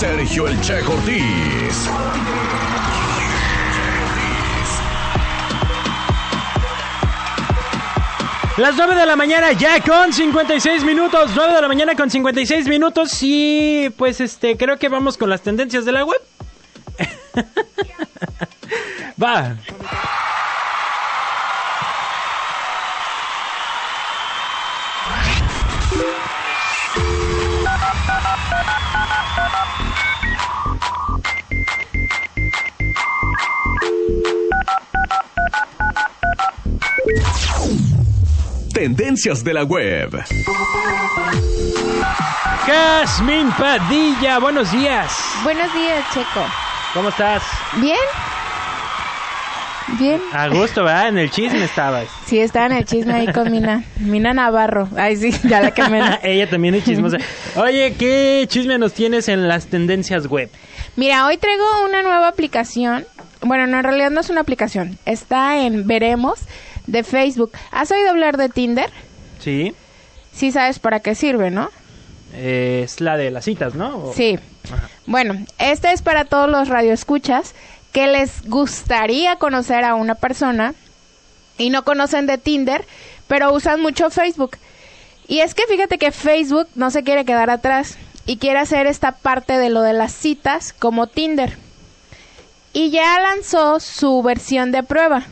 Sergio El Che Cortés. Las 9 de la mañana ya con 56 minutos. 9 de la mañana con 56 minutos. Y pues este, creo que vamos con las tendencias de la web. Va. Tendencias de la web. Jasmine Padilla, buenos días. Buenos días, Checo. ¿Cómo estás? ¿Bien? Bien. A gusto, ¿verdad? En el chisme estabas. Sí, estaba en el chisme ahí con Mina. Mina Navarro. Ay, sí, ya la quemé. Ella también es chismosa. Oye, ¿qué chisme nos tienes en las tendencias web? Mira, hoy traigo una nueva aplicación. Bueno, no, en realidad no es una aplicación. Está en Veremos de Facebook. ¿Has oído hablar de Tinder? Sí. Sí sabes para qué sirve, ¿no? Eh, es la de las citas, ¿no? O- Sí. Ajá. Bueno, este es para todos los radioescuchas que les gustaría conocer a una persona y no conocen de Tinder, pero usan mucho Facebook. Y es que fíjate que Facebook no se quiere quedar atrás y quiere hacer esta parte de lo de las citas como Tinder. Y ya lanzó su versión de prueba.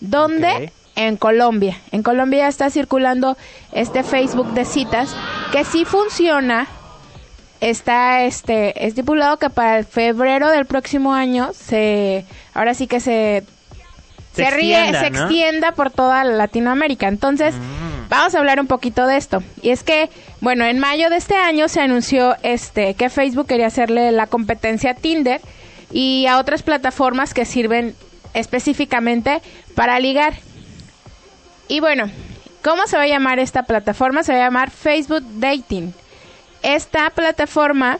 ¿Dónde? Ok. En Colombia. En Colombia está circulando este Facebook de citas que sí funciona. Está este estipulado que para el febrero del próximo año se ahora sí que se Se se, ríe, extienda, se ¿no? extienda por toda Latinoamérica. Entonces, Mm. vamos a hablar un poquito de esto. Y es que, bueno, en mayo de este año se anunció este que Facebook quería hacerle la competencia a Tinder y a otras plataformas que sirven específicamente para ligar. Y bueno, ¿cómo se va a llamar esta plataforma? Se va a llamar Facebook Dating. Esta plataforma,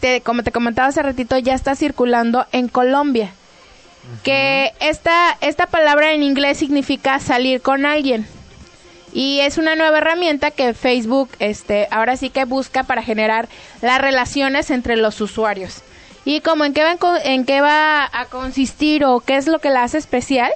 te- como te comentaba hace ratito, ya está circulando en Colombia. Que esta, esta palabra en inglés significa salir con alguien. Y es una nueva herramienta que Facebook este, ahora sí que busca para generar las relaciones entre los usuarios. Y como en qué, va, en qué va a consistir o qué es lo que la hace especial,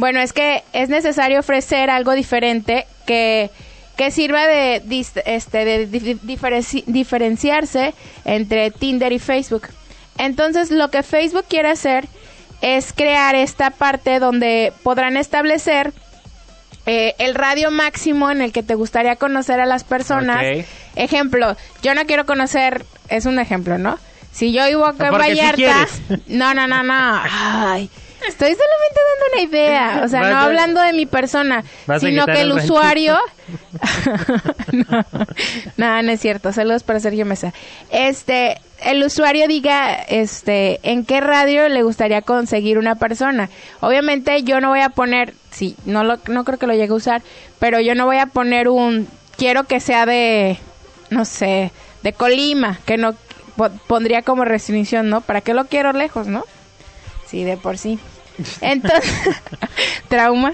bueno, es que es necesario ofrecer algo diferente que, que sirva de, este, de di- diferenci- diferenciarse entre Tinder y Facebook. Entonces, lo que Facebook quiere hacer es crear esta parte donde podrán establecer eh, el radio máximo en el que te gustaría conocer a las personas. Ejemplo, yo no quiero conocer, es un ejemplo, ¿no? Si yo vivo acá en sí Vallarta, no, no, no, no. Ay, estoy solamente dando una idea, o sea, no hablando de mi persona, sino que el usuario no, no, no es cierto. Saludos para Sergio Mesa. Este, el usuario diga, este, en qué radio le gustaría conseguir una persona. Obviamente yo no voy a poner, sí, no lo, no creo que lo llegue a usar, pero yo no voy a poner un, quiero que sea de, no sé, de Colima, que no po- pondría como restricción, ¿no? ¿Para qué lo quiero lejos, no? Sí, de por sí. Entonces, trauma.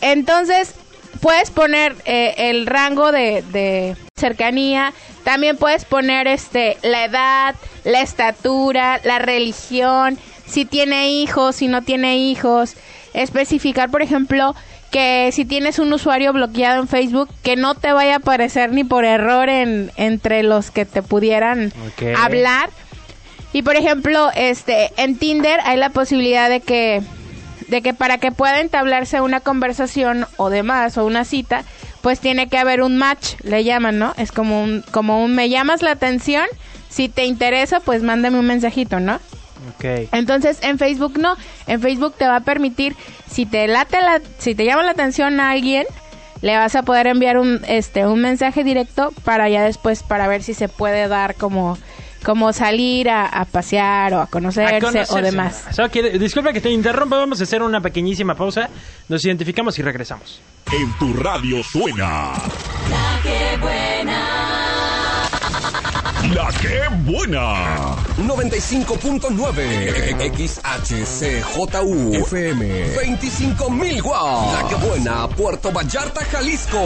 Entonces, puedes poner eh, el rango de, de cercanía. También puedes poner este la edad, la estatura, la religión, si tiene hijos, si no tiene hijos. Especificar, por ejemplo, que si tienes un usuario bloqueado en Facebook, que no te vaya a aparecer ni por error en, entre los que te pudieran hablar. Y por ejemplo, este, en Tinder hay la posibilidad de que, de que para que pueda entablarse una conversación o demás, o una cita, pues tiene que haber un match, le llaman, ¿no? Es como un, como un me llamas la atención, si te interesa, pues mándame un mensajito, ¿no? Ok. Entonces en Facebook no, en Facebook te va a permitir, si te late la, si te llama la atención a alguien, le vas a poder enviar un, este, un mensaje directo para ya después, para ver si se puede dar como, como salir a, a pasear o a conocerse, A conocerse. o demás. Que- disculpa que te interrumpa, vamos a hacer una pequeñísima pausa. Nos identificamos y regresamos. En tu radio suena. La que buena. La que buena. 95.9 XHCJU FM 25.000 watts La que buena Puerto Vallarta, Jalisco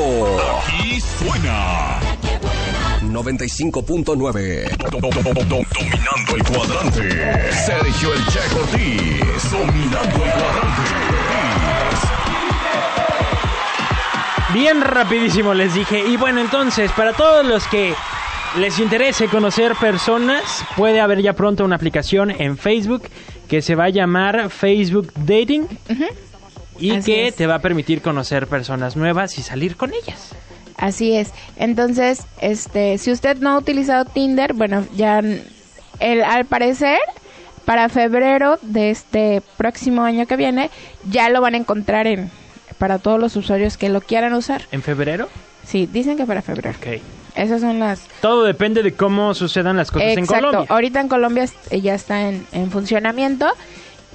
Aquí suena. 95.9 Do- do- do- do- Dominando el cuadrante. Sergio El Che Ortiz. Dominando el cuadrante. Bien rapidísimo les dije. Y bueno, entonces, para todos los que les interese conocer personas, puede haber ya pronto una aplicación en Facebook que se va a llamar Facebook Dating. Y Así que es. te va a permitir conocer personas nuevas y salir con ellas. Así es. Entonces, este, si usted no ha utilizado Tinder, bueno, ya el, al parecer para febrero de este próximo año que viene ya lo van a encontrar en para todos los usuarios que lo quieran usar. ¿En febrero? Sí, dicen que para febrero. Ok. Esas son las Todo depende de cómo sucedan las cosas en Exacto. Colombia. Ahorita en Colombia eh, ya está en, en funcionamiento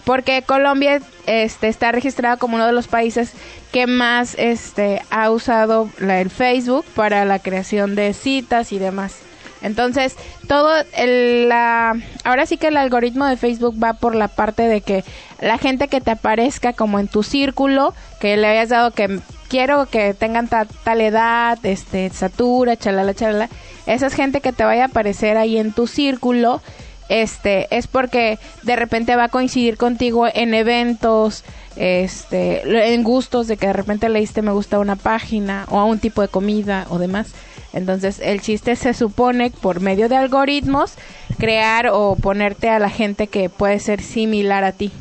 porque Colombia este, está registrado como uno de los países que más este, ha usado la- el Facebook para la creación de citas y demás. Entonces, todo el, la, ahora sí que el algoritmo de Facebook va por la parte de que la gente que te aparezca como en tu círculo, que le hayas dado que quiero que tengan ta- tal edad, este, estatura, chalala, chalala, esa es gente que te vaya a aparecer ahí en tu círculo, este, es porque de repente va a coincidir contigo en eventos, este, en gustos de que de repente leíste me gusta a una página o a un tipo de comida o demás. Entonces, el chiste se supone por medio de algoritmos crear o ponerte a la gente que puede ser similar a ti,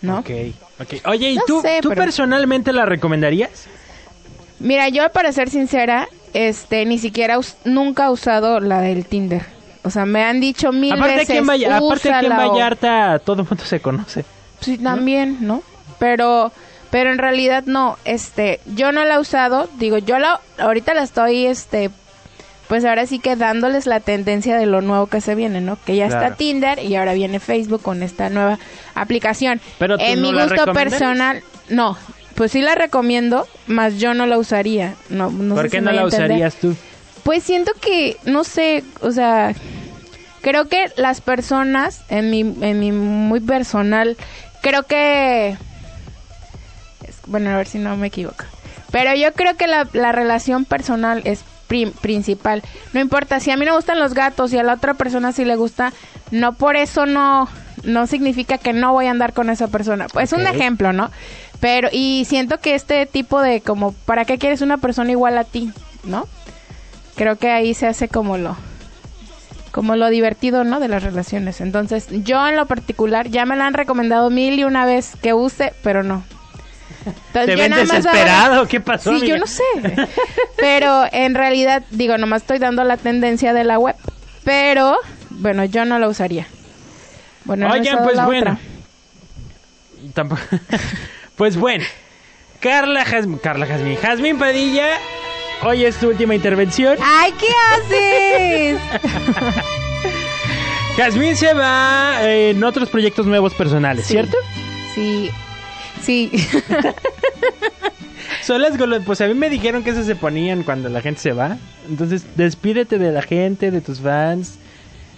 ¿no? Ok, ok. Oye, ¿y No tú, sé, tú pero- personalmente la recomendarías? Mira, yo para ser sincera, este, ni siquiera nunca he usado la del Tinder. O sea, me han dicho mil Aparte veces. aquí en, aparte aquí en "Úsala", o- Vallarta todo el mundo se conoce. Sí, también, ¿no? Pero, pero en realidad no, este, yo no la he usado, digo, yo la, ahorita la estoy, este, pues ahora sí que dándoles la tendencia de lo nuevo que se viene, ¿no? Que ya Claro. está Tinder y ahora viene Facebook con esta nueva aplicación. Pero tú en no mi gusto personal, no, pues sí la recomiendo, más yo no la usaría. No, no ¿Por sé qué si no la usarías tú? Pues siento que, no sé, o sea, creo que las personas, en mi, en mi muy personal, creo que... es- bueno, a ver si no me equivoco. Pero yo creo que la, la relación personal es principal. No importa, si a mí me gustan los gatos y a la otra persona sí le gusta, no por eso no, no significa que no voy a andar con esa persona. Pues un Ok. ejemplo, ¿no? Pero, y siento que este tipo de como, ¿para qué quieres una persona igual a ti? ¿No? creo que ahí se hace como lo como lo divertido, ¿no? De las relaciones. Entonces, yo en lo particular ya me la han recomendado mil y una vez que use, pero no. Entonces, ¿Te ven desesperado? ahora- ¿Qué pasó, Sí, amiga? yo no sé. Pero en realidad, digo, nomás estoy dando la tendencia de la web. Pero, bueno, yo no la usaría. Bueno, Oigan, pues bueno. Tampoco- pues bueno. Carla Jazmín, Carla Jazmín, Jazmín Padilla, hoy es tu última intervención. ¡Ay, qué haces! Jazmín se va eh, en otros proyectos nuevos personales, Sí. ¿cierto? Sí. Sí. Son las golo- pues a mí me dijeron que esas se ponían cuando la gente se va. Entonces, despídete de la gente, de tus fans.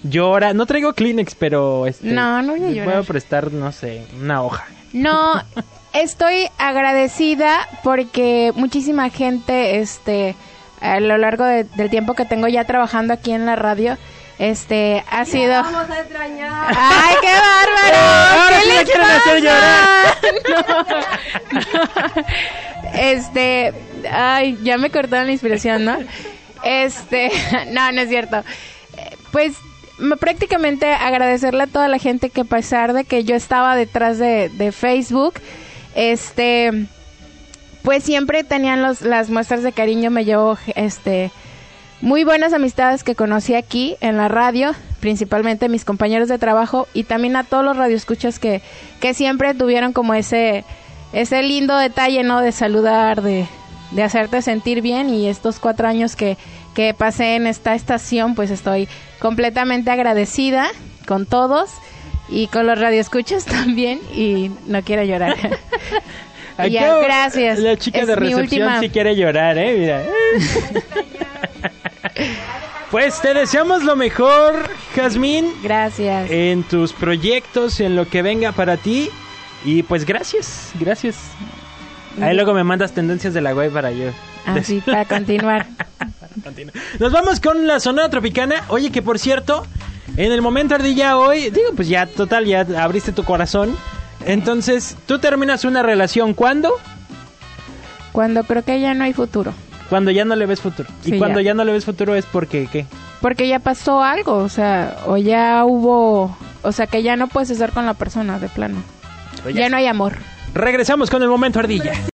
Llora. No traigo Kleenex, pero este, No, no voy a llorar. puedo prestar, no sé, una hoja. No, estoy agradecida porque muchísima gente, este, a lo largo de- del tiempo que tengo ya trabajando aquí en la radio, este, ha sido. Vamos a extrañar. ¡Ay, qué bárbaro! Ahora ¿Qué sí quieren hacer? No. Este, ay, ya me cortaron la inspiración, ¿no? Este, no, no es cierto. Pues prácticamente agradecerle a toda la gente que a pesar de que yo estaba detrás de, de Facebook, este, pues siempre tenían los, las muestras de cariño, me llevo, este, muy buenas amistades que conocí aquí en la radio, principalmente mis compañeros de trabajo y también a todos los radioescuchas que, que siempre tuvieron como ese, ese lindo detalle, ¿no? De saludar, de, de hacerte sentir bien y estos cuatro años que, que pasé en esta estación, pues estoy completamente agradecida con todos y con los radioescuchas también y no quiero llorar. Ya, gracias. La chica Es de recepción si quiere llorar, ¿eh? Mira. pues te deseamos lo mejor, Jazmín, Gracias. en tus proyectos, en lo que venga para ti. Y pues gracias, gracias. Ahí luego me mandas tendencias de la web para yo. Así, para continuar. Continúa. Nos vamos con la Sonora Tropicana. Oye, que por cierto, En el momento ardilla hoy, digo, pues ya total, ya abriste tu corazón. Entonces, tú terminas una relación ¿cuándo? Cuando creo que ya no hay futuro. Cuando ya no le ves futuro. y cuando ya. ya. no le ves futuro es porque, ¿qué? Porque ya pasó algo, o sea, o ya hubo, o sea, que ya no puedes estar con la persona de plano. Ya no hay amor. Regresamos con el momento ardilla.